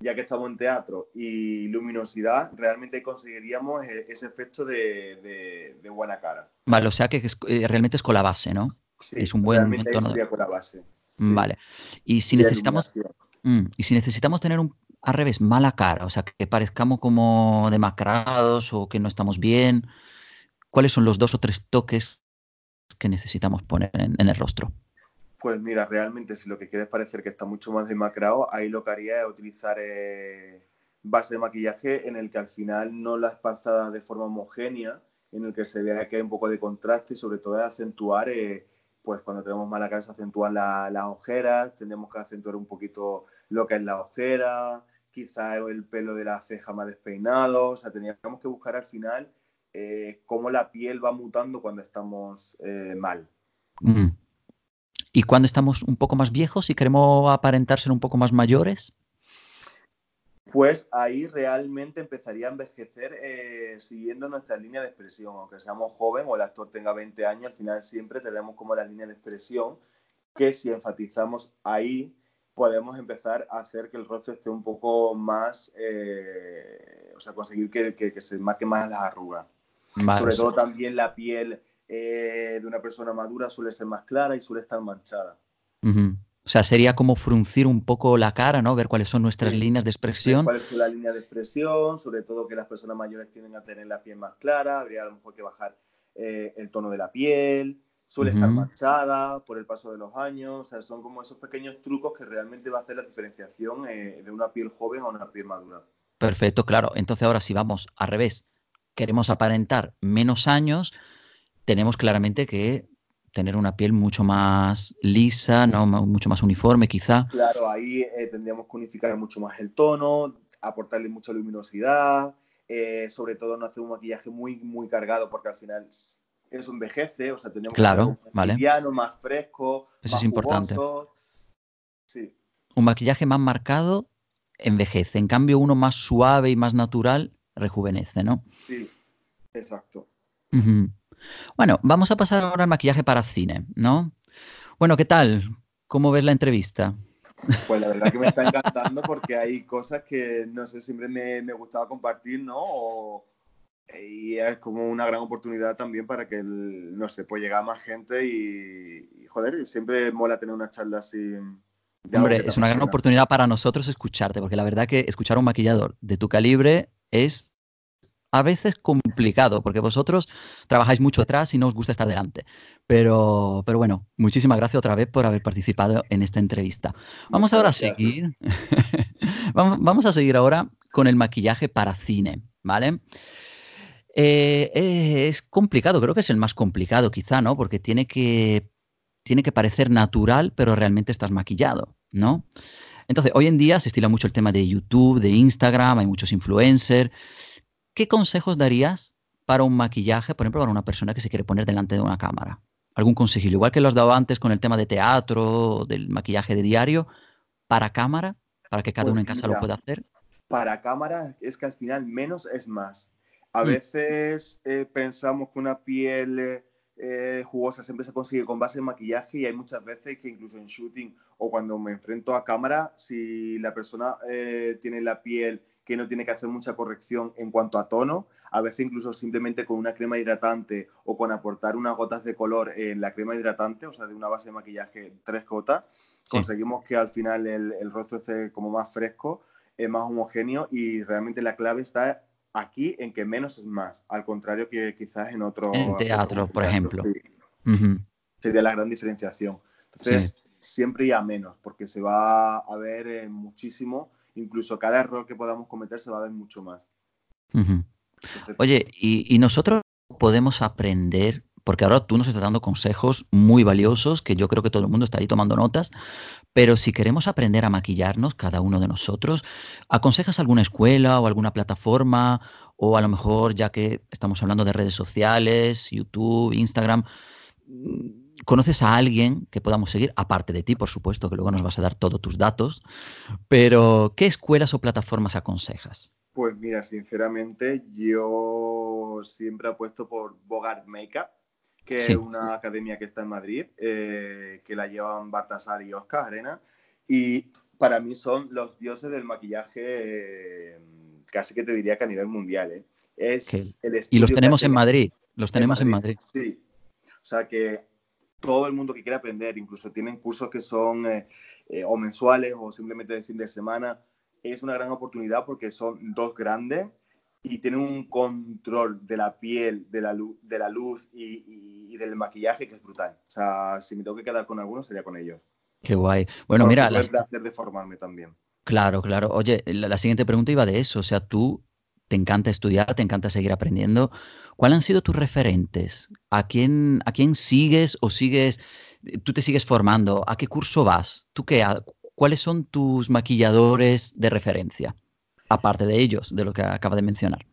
ya que estamos en teatro y luminosidad, realmente conseguiríamos e-, ese efecto de, buena cara. Vale, o sea que eh, realmente es con la base, ¿no? Sí, es un buen tono. Sería con la base. Vale. Y si necesitamos mm, y si necesitamos tener un al revés, mala cara, o sea, que parezcamos como demacrados o que no estamos bien, ¿cuáles son los dos o tres toques que necesitamos poner en el rostro? Pues mira, realmente si lo que quieres parecer que está mucho más demacrado, ahí lo que haría es utilizar eh, base de maquillaje en el que al final no la pasada de forma homogénea, en el que se vea que hay un poco de contraste y sobre todo acentuar, eh, pues cuando tenemos mala cara se acentúan las ojeras, tendremos que acentuar un poquito lo que es la ojera, quizá el pelo de la ceja más despeinado, o sea, tendríamos que buscar al final eh, cómo la piel va mutando cuando estamos mal. Mm. ¿Y cuando estamos un poco más viejos y queremos aparentar ser un poco más mayores? pues ahí realmente empezaría a envejecer eh, siguiendo nuestra línea de expresión. Aunque seamos joven o el actor tenga 20 años, al final siempre tenemos como la línea de expresión que si enfatizamos ahí, podemos empezar a hacer que el rostro esté un poco más, eh, o sea, conseguir que, se marque más las arrugas. Sobre todo también la piel eh, de una persona madura suele ser más clara y suele estar manchada. O sea, sería como fruncir un poco la cara, ¿no? Ver cuáles son nuestras líneas de expresión. Cuál es la línea de expresión, sobre todo que las personas mayores tienden a tener la piel más clara, habría a lo mejor que bajar eh, el tono de la piel, suele estar manchada por el paso de los años, o sea, son como esos pequeños trucos que realmente va a hacer la diferenciación eh, de una piel joven a una piel madura. Perfecto, claro. Entonces ahora si vamos al revés, queremos aparentar menos años, tenemos claramente que tener una piel mucho más lisa, ¿no? mucho más uniforme quizá. Claro, ahí eh, tendríamos que unificar mucho más el tono, aportarle mucha luminosidad, eh, sobre todo no hacer un maquillaje muy, muy cargado porque al final eso envejece, o sea, tendríamos claro, que vale. liviano, más fresco, eso es importante. Sí. Un maquillaje más marcado envejece, en cambio uno más suave y más natural rejuvenece, ¿no? Sí, exacto. Bueno, vamos a pasar ahora al maquillaje para cine, ¿no? Bueno, ¿qué tal? ¿Cómo ves la entrevista? Pues la verdad que me está [laughs] encantando porque hay cosas que, no sé, siempre me, me gustaba compartir, ¿no? Y es como una gran oportunidad también para que, no sé, pues llegar a más gente y, joder, siempre mola tener una charla así. Hombre, es una gran oportunidad para nosotros escucharte, porque la verdad que escuchar a un maquillador de tu calibre es a veces complicado, porque vosotros trabajáis mucho atrás y no os gusta estar delante. Pero, pero bueno, muchísimas gracias otra vez por haber participado en esta entrevista. Vamos ahora a seguir. [laughs] vamos, a seguir ahora con el maquillaje para cine, ¿vale? Eh, eh, es complicado, creo que es el más complicado quizá, ¿no? Porque tiene que, tiene que parecer natural, pero realmente estás maquillado, ¿no? Entonces, hoy en día se estila mucho el tema de YouTube, de Instagram, hay muchos influencers. ¿Qué consejos darías para un maquillaje, por ejemplo, para una persona que se quiere poner delante de una cámara? ¿Algún consejillo? Igual que lo has dado antes con el tema de teatro, del maquillaje de diario, para cámara, para que cada uno en pues casa lo pueda hacer. Para cámara es que al final menos es más. A veces eh, pensamos que una piel eh, jugosa siempre se consigue con base de maquillaje y hay muchas veces que incluso en shooting o cuando me enfrento a cámara, si la persona eh, tiene la piel que no tiene que hacer mucha corrección en cuanto a tono. A veces incluso simplemente con una crema hidratante o con aportar unas gotas de color en la crema hidratante, o sea, de una base de maquillaje tres gotas, conseguimos que al final el, rostro esté como más fresco, eh, más homogéneo y realmente la clave está aquí en que menos es más, al contrario que quizás en otro... En teatro, por ejemplo. Sería la gran diferenciación. Entonces, siempre ya menos, porque se va a ver eh, muchísimo incluso cada error que podamos cometer se va a ver mucho más. Oye, y, nosotros podemos aprender, porque ahora tú nos estás dando consejos muy valiosos, que yo creo que todo el mundo está ahí tomando notas, pero si queremos aprender a maquillarnos, cada uno de nosotros, ¿aconsejas alguna escuela o alguna plataforma? O a lo mejor, ya que estamos hablando de redes sociales, YouTube, Instagram, ¿Conoces a alguien que podamos seguir? Aparte de ti, por supuesto, que luego nos vas a dar todos tus datos. Pero, ¿qué escuelas o plataformas aconsejas? Pues mira, sinceramente, yo siempre apuesto por Bogart Makeup, que es una academia que está en Madrid, eh, que la llevan Bartasar y Oscar Arena. Y para mí son los dioses del maquillaje, eh, casi que te diría que a nivel mundial. ¿eh? Es y los tenemos en Madrid. Los tenemos en Madrid. Sí. O sea que todo el mundo que quiera aprender, incluso tienen cursos que son eh, o mensuales o simplemente de fin de semana, es una gran oportunidad porque son dos grandes y tienen un control de la piel, de la luz, de la luz y, del maquillaje que es brutal. O sea, si me tengo que quedar con alguno, sería con ellos. Qué guay. Bueno, mira... El placer de formarme también. Claro, claro. Oye, la, siguiente pregunta iba de eso. O sea, tú te encanta estudiar, te encanta seguir aprendiendo. ¿Cuáles han sido tus referentes? ¿A quién, a quién sigues o sigues, tú te sigues formando? ¿A qué curso vas? ¿Tú qué, ¿Cuáles son tus maquilladores de referencia? Aparte de ellos, de lo que acaba de mencionar.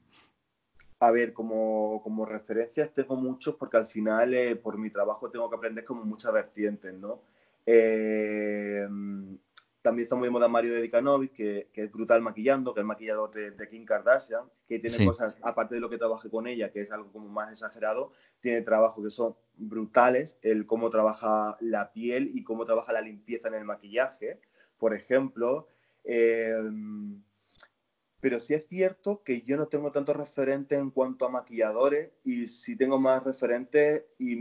A ver, como, como referencias tengo muchos porque al final eh, por mi trabajo tengo que aprender como muchas vertientes, ¿no? Eh, también está muy de moda Mario Dedicanovic, que, que es brutal maquillando, que es maquillador de, Kim Kardashian, que tiene cosas, aparte de lo que trabaje con ella, que es algo como más exagerado, tiene trabajos que son brutales, el cómo trabaja la piel y cómo trabaja la limpieza en el maquillaje, por ejemplo. Eh, pero sí es cierto que yo no tengo tantos referentes en cuanto a maquilladores y sí tengo más referentes y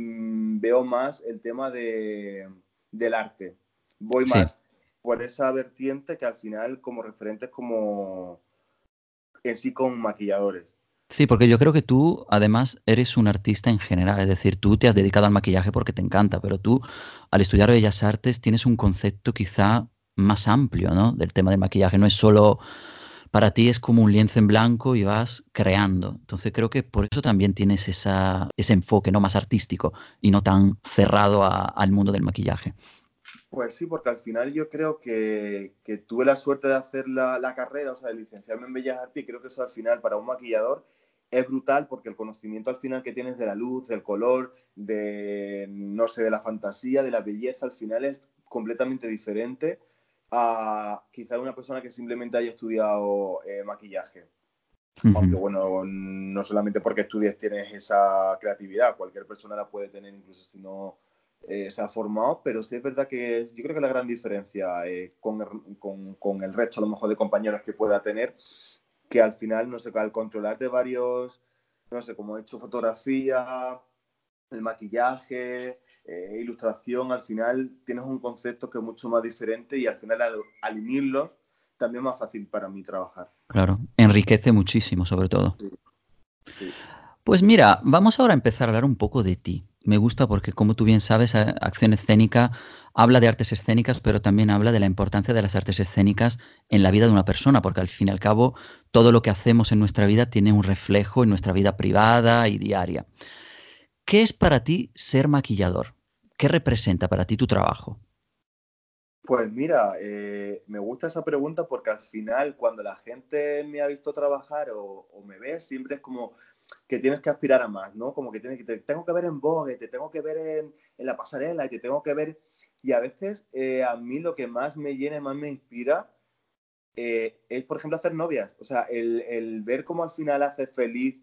veo más el tema de, del arte. Voy más por esa vertiente que al final como referentes como en sí con maquilladores. Sí, porque yo creo que tú además eres un artista en general, es decir, tú te has dedicado al maquillaje porque te encanta, pero tú al estudiar Bellas Artes tienes un concepto quizá más amplio, ¿no? Del tema del maquillaje, no es solo para ti es como un lienzo en blanco y vas creando. Entonces creo que por eso también tienes ese enfoque no más artístico y no tan cerrado al mundo del maquillaje. Pues sí, porque al final yo creo que, tuve la suerte de hacer la, carrera, o sea, de licenciarme en Bellas Artes y creo que eso al final para un maquillador es brutal porque el conocimiento al final que tienes de la luz, del color, de, no sé, de la fantasía, de la belleza, al final es completamente diferente a quizá una persona que simplemente haya estudiado eh, maquillaje. Aunque bueno, no solamente porque estudies tienes esa creatividad, cualquier persona la puede tener incluso si no eh, se ha formado, pero sí es verdad que yo creo que la gran diferencia eh, con, con, con, el resto a lo mejor de compañeros que pueda tener, que al final, no sé, al controlar de varios, no sé, como he hecho fotografía, el maquillaje, eh, ilustración, al final tienes un concepto que es mucho más diferente y al final al, unirlos también es más fácil para mí trabajar. Claro, enriquece muchísimo sobre todo. Pues mira, vamos ahora a empezar a hablar un poco de ti me gusta porque, como tú bien sabes, Acción Escénica habla de artes escénicas, pero también habla de la importancia de las artes escénicas en la vida de una persona, porque al fin y al cabo todo lo que hacemos en nuestra vida tiene un reflejo en nuestra vida privada y diaria. ¿Qué es para ti ser maquillador? ¿Qué representa para ti tu trabajo? Pues mira, eh, me gusta esa pregunta porque al final cuando la gente me ha visto trabajar o, me ve, siempre es como, que tienes que aspirar a más, ¿no? Como que, tienes que te tengo que ver en Vogue, te tengo que ver en, la pasarela, te tengo que ver... Y a veces eh, a mí lo que más me llena, más me inspira, eh, es, por ejemplo, hacer novias. O sea, el, el, ver cómo al final hace feliz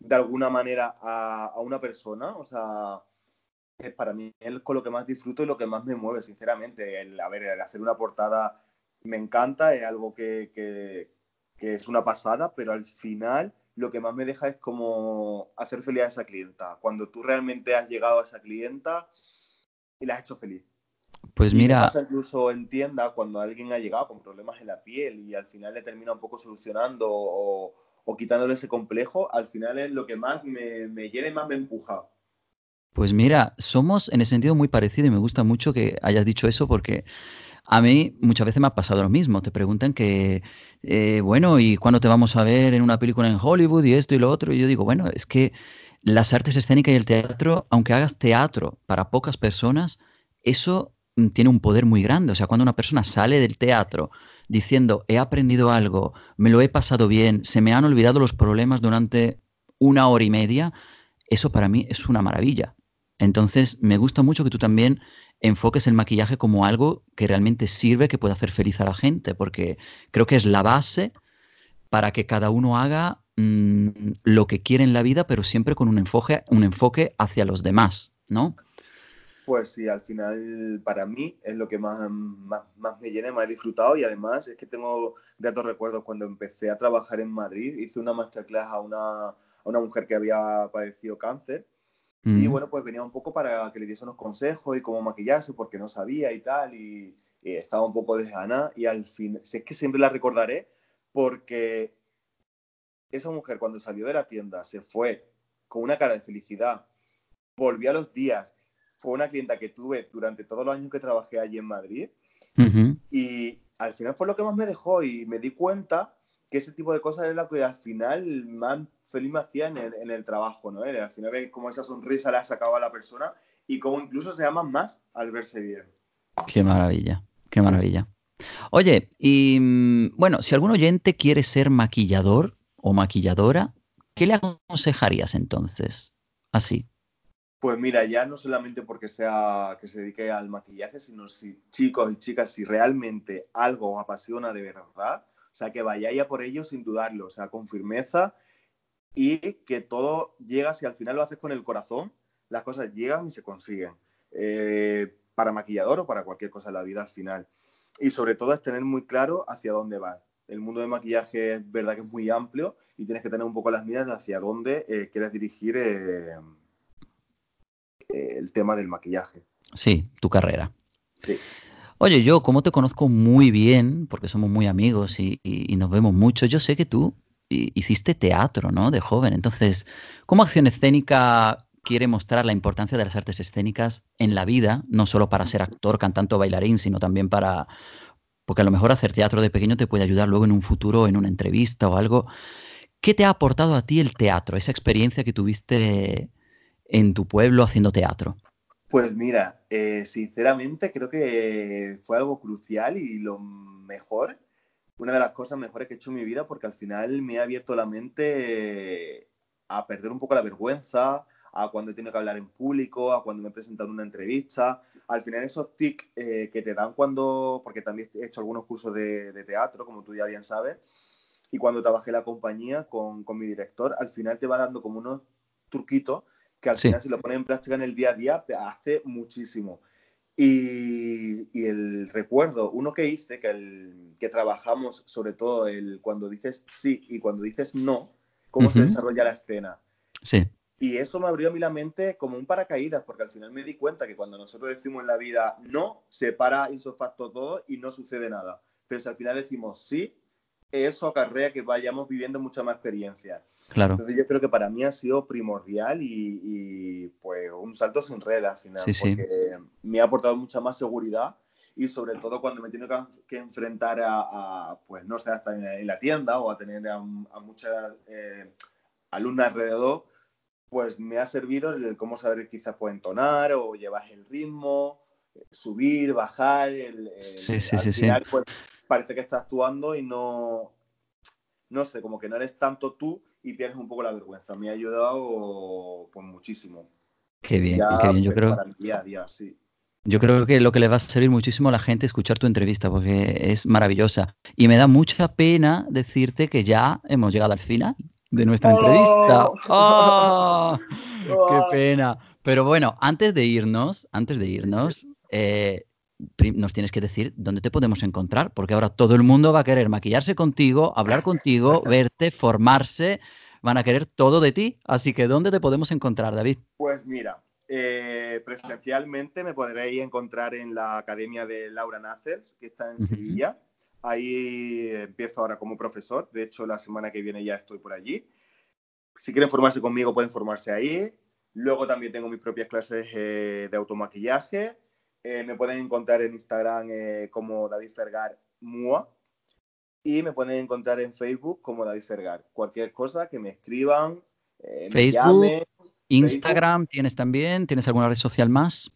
de alguna manera a, a una persona, o sea, es para mí es con lo que más disfruto y lo que más me mueve, sinceramente. El, a ver, el hacer una portada me encanta, es algo que, que, que es una pasada, pero al final lo que más me deja es como hacer feliz a esa clienta. Cuando tú realmente has llegado a esa clienta y la has hecho feliz. Pues mira. Pasa incluso en tienda cuando alguien ha llegado con problemas en la piel y al final le termina un poco solucionando o, quitándole ese complejo, al final es lo que más me, me llena y más me empuja. Pues mira, somos en ese sentido muy parecidos y me gusta mucho que hayas dicho eso porque a mí muchas veces me ha pasado lo mismo. Te preguntan que, eh, bueno, ¿y cuándo te vamos a ver en una película en Hollywood y esto y lo otro? Y yo digo, bueno, es que las artes escénicas y el teatro, aunque hagas teatro para pocas personas, eso tiene un poder muy grande. O sea, cuando una persona sale del teatro diciendo, he aprendido algo, me lo he pasado bien, se me han olvidado los problemas durante una hora y media, eso para mí es una maravilla. Entonces, me gusta mucho que tú también enfoques el maquillaje como algo que realmente sirve, que puede hacer feliz a la gente, porque creo que es la base para que cada uno haga mm, lo que quiere en la vida, pero siempre con un enfoque, un enfoque hacia los demás, ¿no? Pues sí, al final para mí es lo que más, más, me llena, más he disfrutado. Y además es que tengo gratos recuerdos. Cuando empecé a trabajar en Madrid, hice una masterclass a una, a una mujer que había padecido cáncer. Y bueno, pues venía un poco para que le diese unos consejos y cómo maquillarse, porque no sabía y tal, y, estaba un poco desganada. Y al fin, sé que siempre la recordaré, porque esa mujer cuando salió de la tienda se fue con una cara de felicidad, volvió a los días, fue una clienta que tuve durante todos los años que trabajé allí en Madrid, y al final fue lo que más me dejó y me di cuenta que ese tipo de cosas es lo que al final más feliz me hacía en el, trabajo, ¿no? Al final ves cómo esa sonrisa le ha sacado a la persona y cómo incluso se aman más al verse bien. Qué maravilla, qué maravilla. Oye, y mm, bueno, si algún oyente quiere ser maquillador o maquilladora, ¿qué le aconsejarías entonces? Así. Pues mira, ya no solamente porque sea que se dedique al maquillaje, sino si chicos y chicas, si realmente algo os apasiona de verdad, o sea, que vayáis a por ello sin dudarlo, o sea, con firmeza y que todo llega, si al final lo haces con el corazón, las cosas llegan y se consiguen. Eh, para maquillador o para cualquier cosa en la vida al final. Y sobre todo es tener muy claro hacia dónde vas. El mundo de maquillaje es verdad que es muy amplio y tienes que tener un poco las miras hacia dónde eh, quieres dirigir eh, el tema del maquillaje. Sí, tu carrera. Sí. Oye, yo como te conozco muy bien, porque somos muy amigos y, nos vemos mucho, yo sé que tú hiciste teatro, ¿no? De joven. Entonces, ¿cómo acción escénica quiere mostrar la importancia de las artes escénicas en la vida, no solo para ser actor, cantante o bailarín, sino también para... Porque a lo mejor hacer teatro de pequeño te puede ayudar luego en un futuro, en una entrevista o algo. ¿Qué te ha aportado a ti el teatro, esa experiencia que tuviste en tu pueblo haciendo teatro? Pues mira, eh, sinceramente creo que fue algo crucial y lo mejor, una de las cosas mejores que he hecho en mi vida porque al final me ha abierto la mente a perder un poco la vergüenza, a cuando he tenido que hablar en público, a cuando me he presentado en una entrevista. Al final esos tics eh, que te dan cuando, porque también he hecho algunos cursos de, teatro, como tú ya bien sabes, y cuando trabajé la compañía con, con, mi director, al final te va dando como unos truquitos que al final si lo pones en práctica en el día a día te hace muchísimo. Y, y, el recuerdo, uno que hice, que, el, que trabajamos sobre todo el cuando dices sí y cuando dices no, cómo se desarrolla la escena. Sí. Y eso me abrió a mí la mente como un paracaídas, porque al final me di cuenta que cuando nosotros decimos en la vida no, se para insofacto todo y no sucede nada. Pero si al final decimos sí, eso acarrea que vayamos viviendo mucha más experiencia. Claro. Entonces yo creo que para mí ha sido primordial y, pues un salto sin red al final, porque me ha aportado mucha más seguridad y sobre todo cuando me tengo que, enfrentar a, pues no sé, hasta en, la tienda o a tener a, muchas eh, alumnas alrededor, pues me ha servido el cómo saber quizás puede entonar o llevar el ritmo, subir, bajar. El, sí, sí, al final, Pues, parece que estás actuando y no, no sé, como que no eres tanto tú y pierdes un poco la vergüenza. Me ha ayudado pues muchísimo. Qué bien, qué bien. Yo creo, día a día, sí. Yo creo que lo que le va a servir muchísimo a la gente es escuchar tu entrevista porque es maravillosa. Y me da mucha pena decirte que ya hemos llegado al final de nuestra entrevista. [laughs] ¡Oh! ¡Oh! ¡Qué pena! Pero bueno, antes de irnos, antes de irnos, eh, nos tienes que decir dónde te podemos encontrar, porque ahora todo el mundo va a querer maquillarse contigo, hablar contigo, [laughs] verte, formarse, van a querer todo de ti. Así que, ¿dónde te podemos encontrar, David? Pues mira, eh, presencialmente me podréis encontrar en la Academia de Laura Nacers, que está en Sevilla. Ahí empiezo ahora como profesor. De hecho, la semana que viene ya estoy por allí. Si quieren formarse conmigo, pueden formarse ahí. Luego también tengo mis propias clases eh, de automaquillaje. Eh, me pueden encontrar en Instagram eh, como David Fergar Mua. Y me pueden encontrar en Facebook como David Fergar. Cualquier cosa que me escriban, Facebook, Instagram tienes también. ¿Tienes alguna red social más?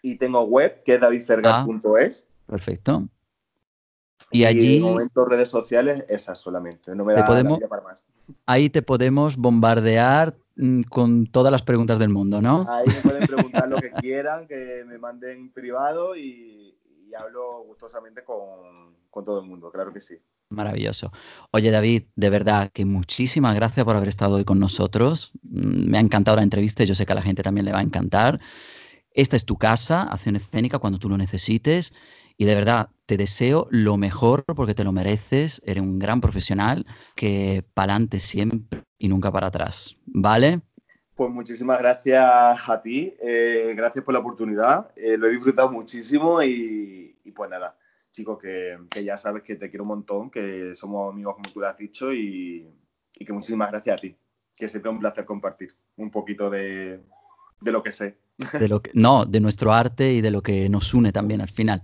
Y tengo web que es davidfergar.es. Ah, perfecto. Y allí. en momentos redes sociales, esas solamente. No me da podemos, para más. Ahí te podemos bombardear con todas las preguntas del mundo, ¿no? Ahí me pueden preguntar lo que [laughs] quieran, que me manden privado y, hablo gustosamente con, con todo el mundo, claro que sí. Maravilloso. Oye, David, de verdad que muchísimas gracias por haber estado hoy con nosotros. Mm, me ha encantado la entrevista y yo sé que a la gente también le va a encantar. Esta es tu casa, acción escénica cuando tú lo necesites. Y de verdad, te deseo lo mejor porque te lo mereces. Eres un gran profesional que pa'lante siempre y nunca para atrás. ¿Vale? Pues muchísimas gracias a ti. Eh, gracias por la oportunidad. Eh, lo he disfrutado muchísimo y, pues nada, chicos, que, ya sabes que te quiero un montón, que somos amigos como tú lo has dicho y, que muchísimas gracias a ti. Que siempre es un placer compartir un poquito de, de lo que sé. De lo que, no, de nuestro arte y de lo que nos une también al final.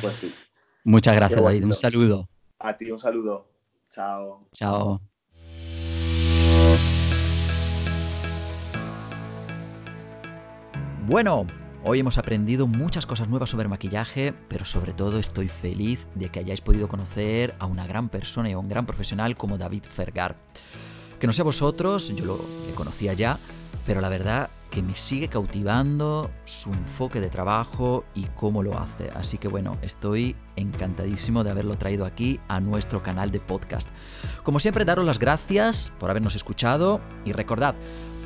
Pues sí. Muchas gracias, David. Un saludo. A ti un saludo. Chao. Chao. Bueno, hoy hemos aprendido muchas cosas nuevas sobre maquillaje, pero sobre todo estoy feliz de que hayáis podido conocer a una gran persona y a un gran profesional como David Fergar. Que no sé vosotros, yo lo conocía ya, pero la verdad me sigue cautivando su enfoque de trabajo y cómo lo hace. Así que bueno, estoy encantadísimo de haberlo traído aquí a nuestro canal de podcast. Como siempre, daros las gracias por habernos escuchado y recordad,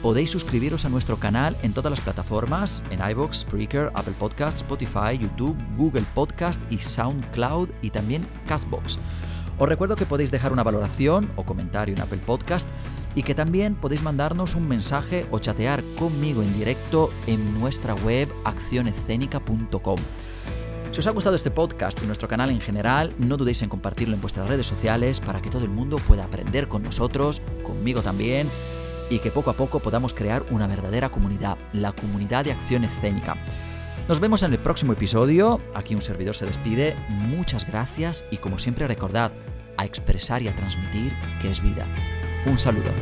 podéis suscribiros a nuestro canal en todas las plataformas, en iVoox, Spreaker, Apple Podcast, Spotify, YouTube, Google Podcast y SoundCloud y también Castbox. Os recuerdo que podéis dejar una valoración o comentario en Apple Podcast y que también podéis mandarnos un mensaje o chatear conmigo en directo en nuestra web accionescénica.com. Si os ha gustado este podcast y nuestro canal en general, no dudéis en compartirlo en vuestras redes sociales para que todo el mundo pueda aprender con nosotros, conmigo también, y que poco a poco podamos crear una verdadera comunidad, la comunidad de acción escénica. Nos vemos en el próximo episodio, aquí un servidor se despide, muchas gracias y como siempre recordad, a expresar y a transmitir que es vida. Un saludo.